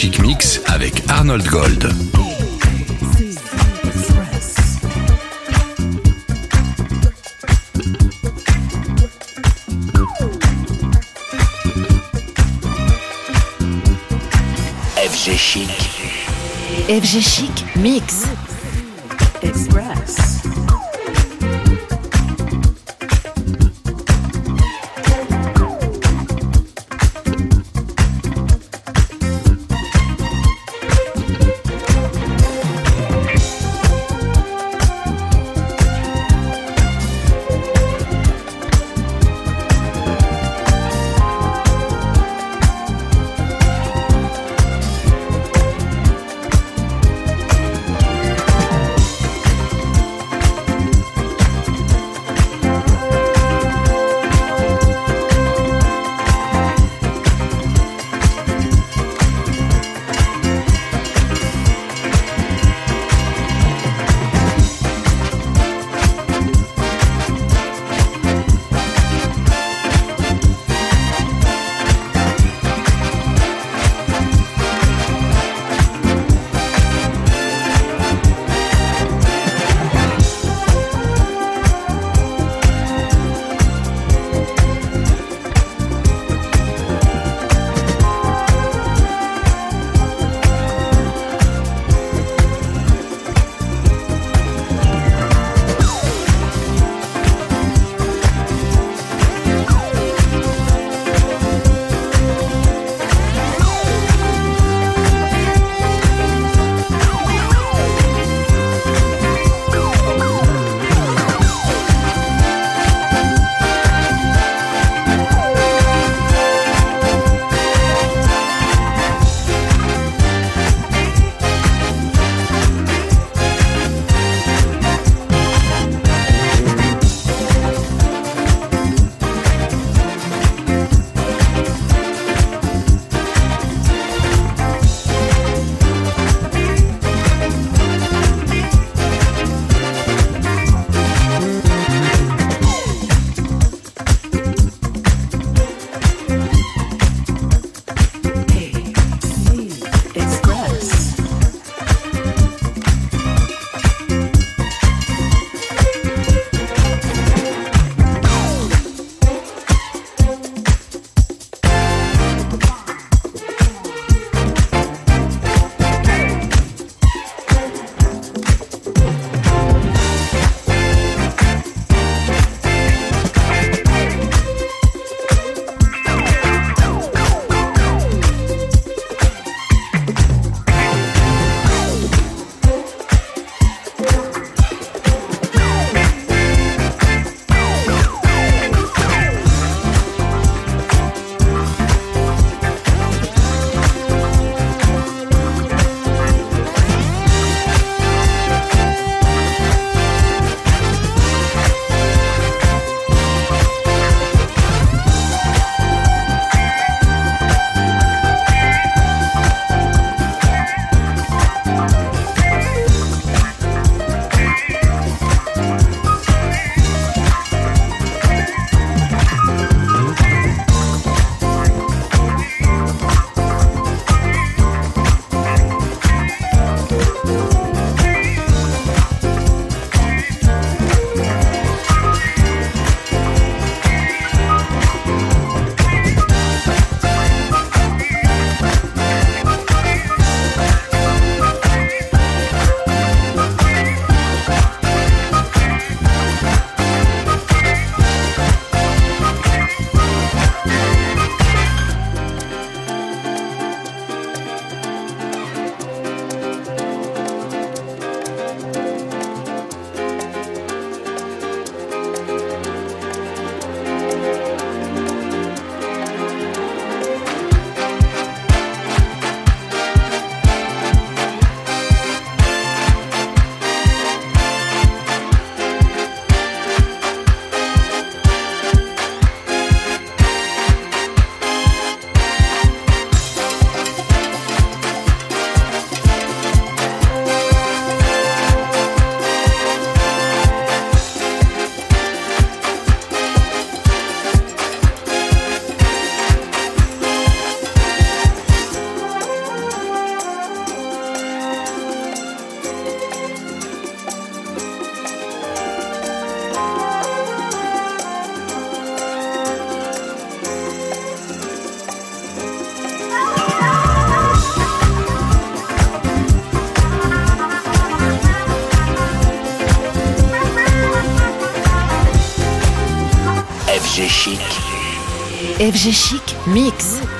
Chic Mix avec Arnold Gold. FG Chic. FG Chic Mix. Chic. FG Chic Mix.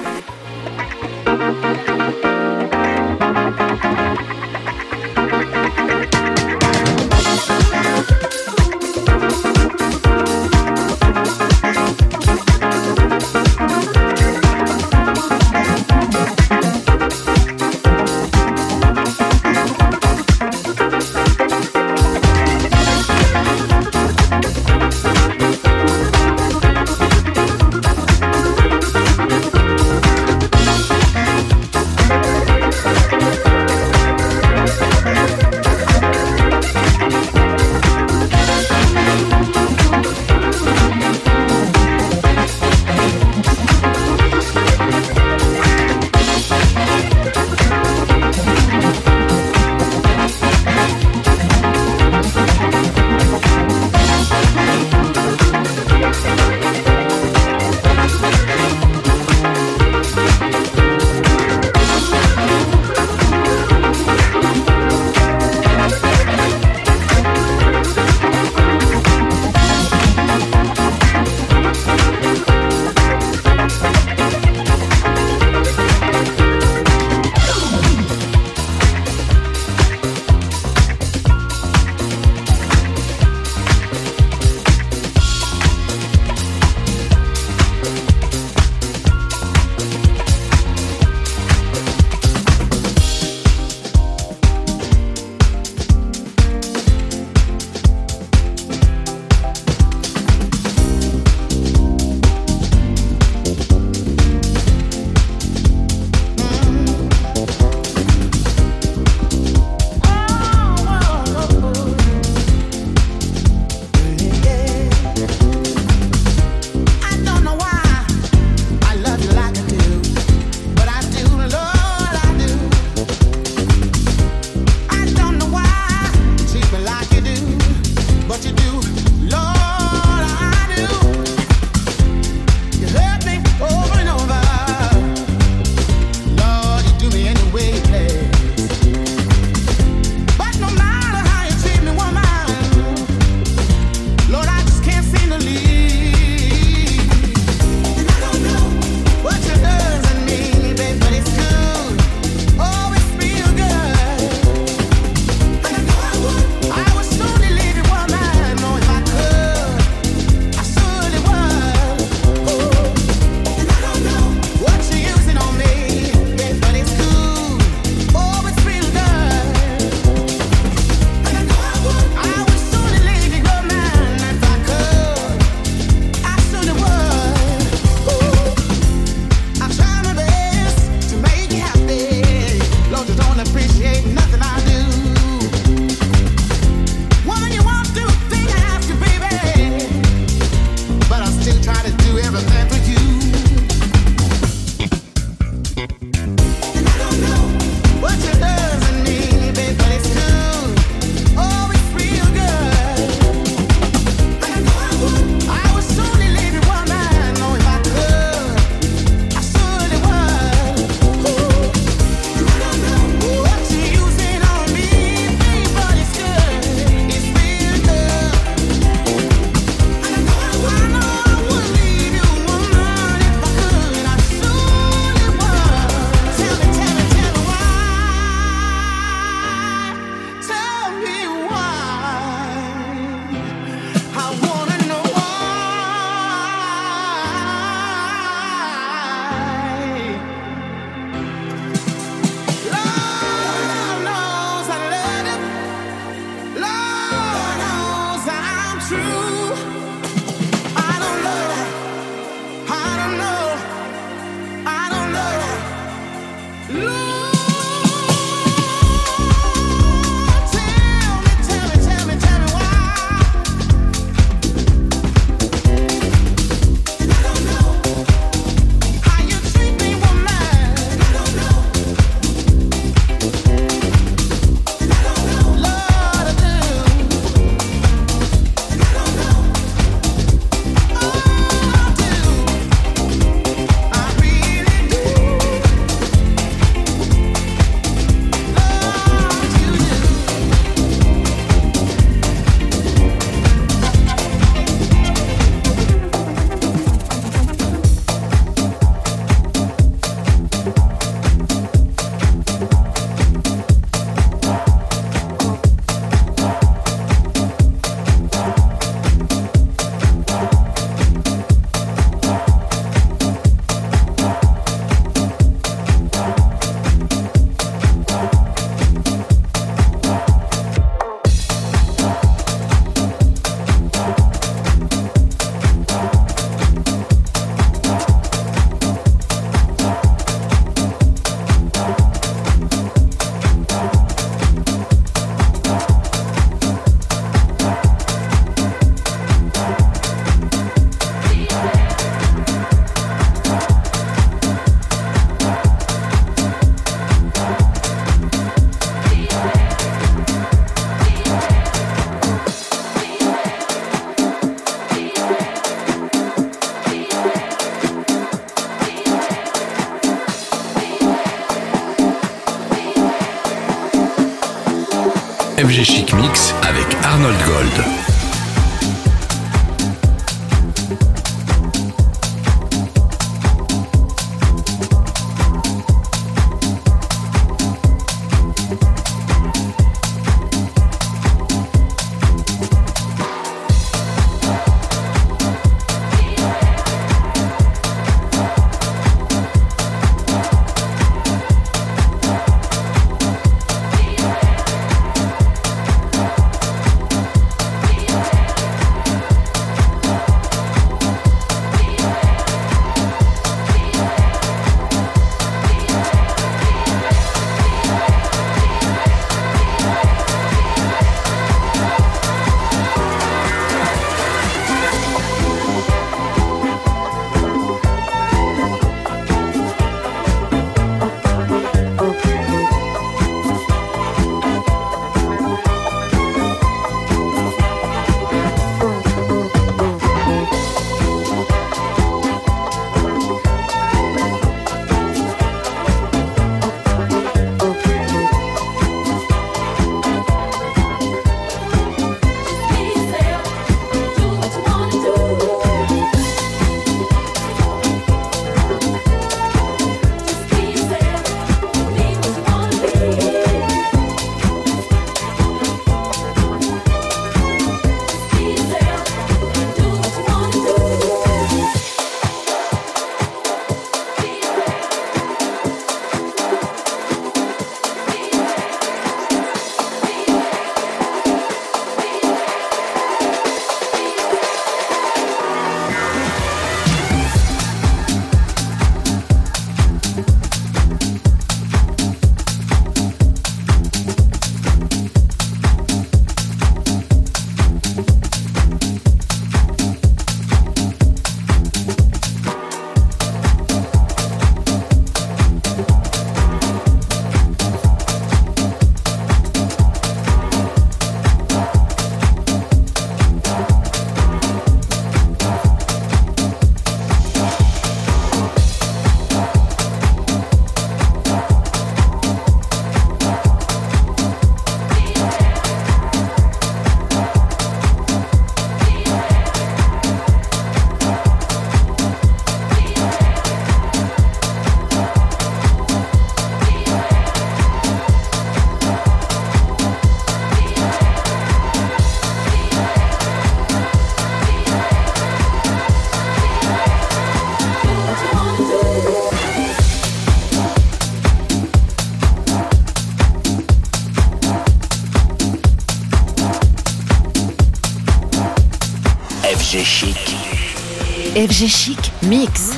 FG Chic Mix.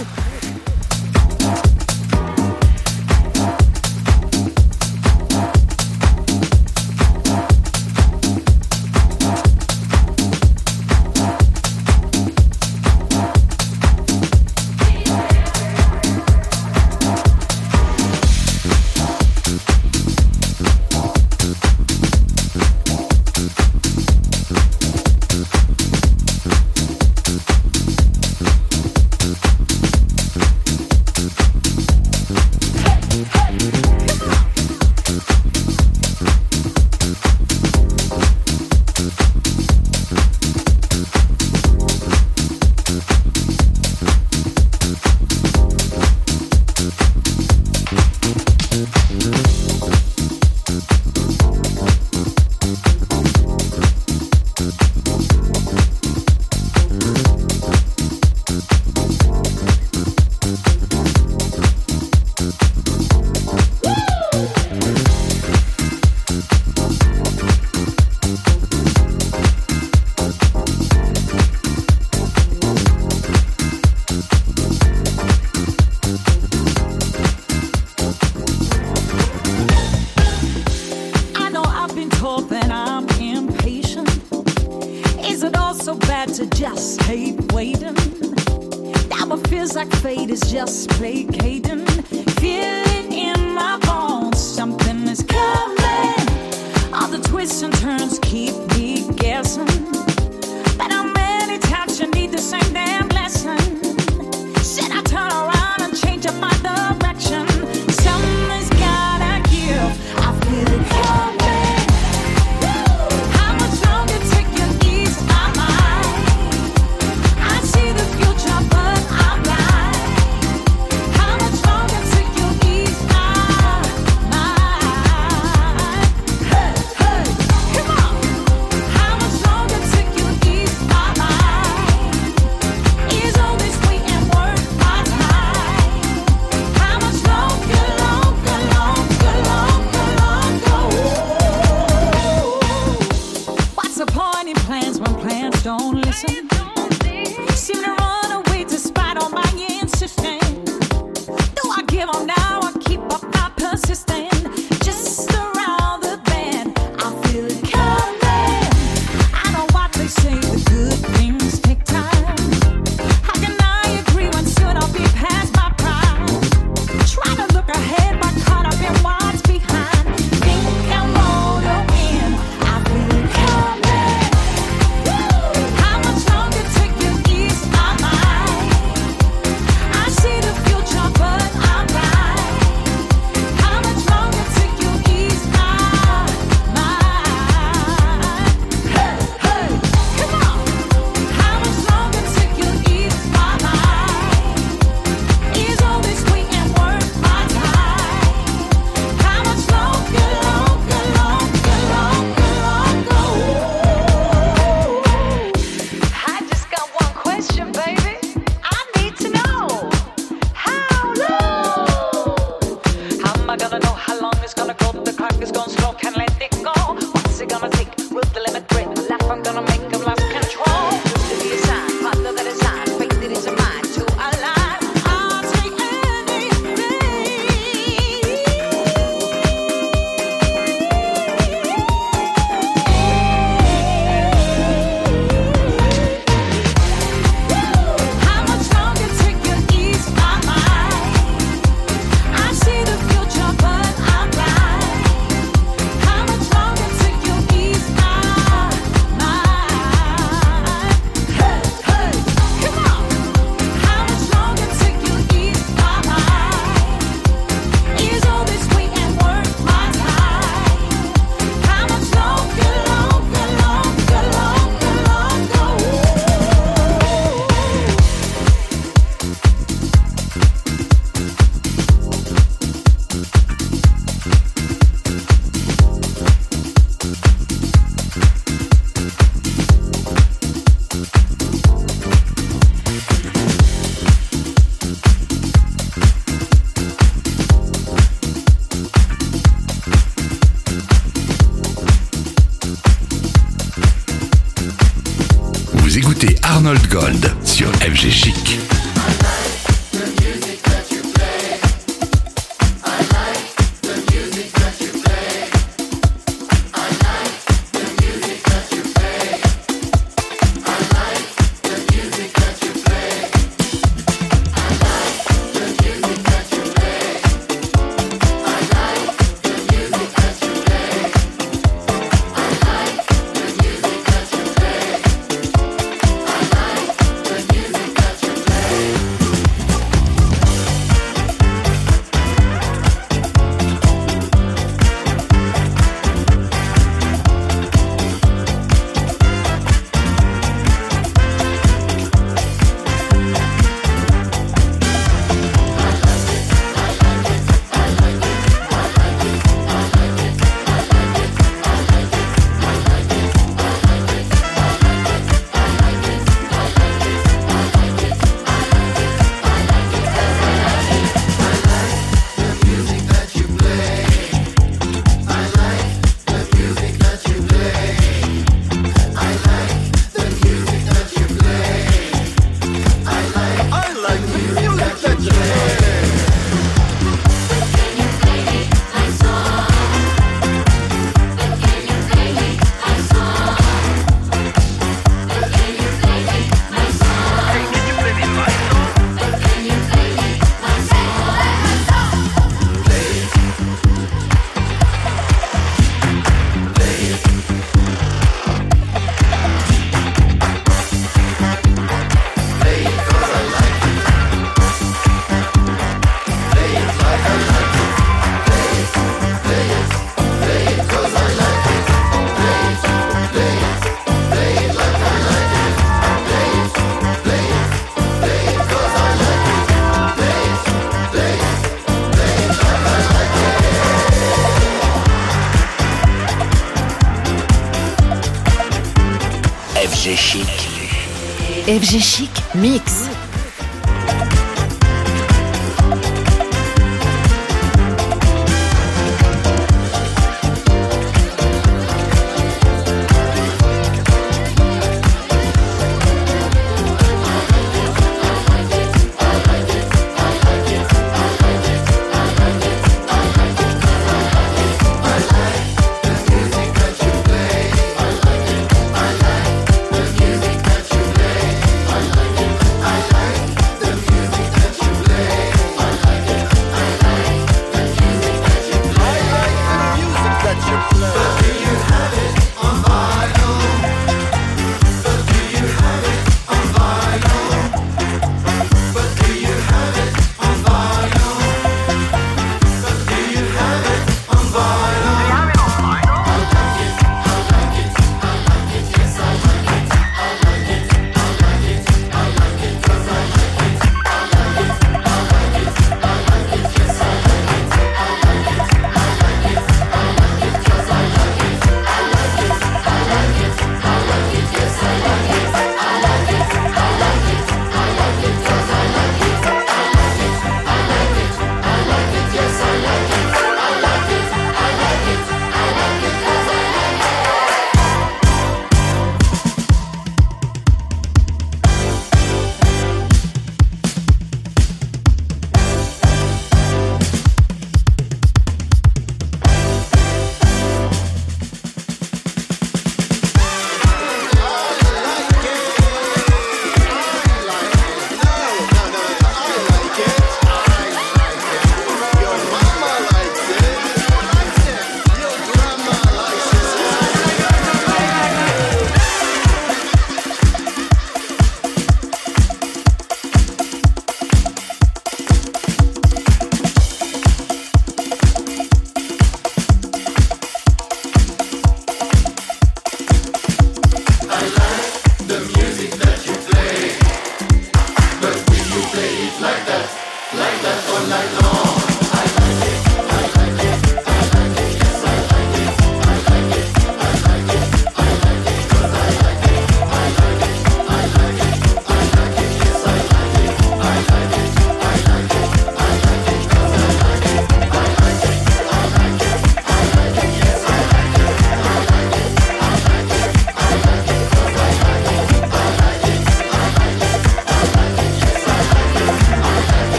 FG Chic Mix.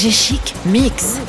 FG Chic Mix.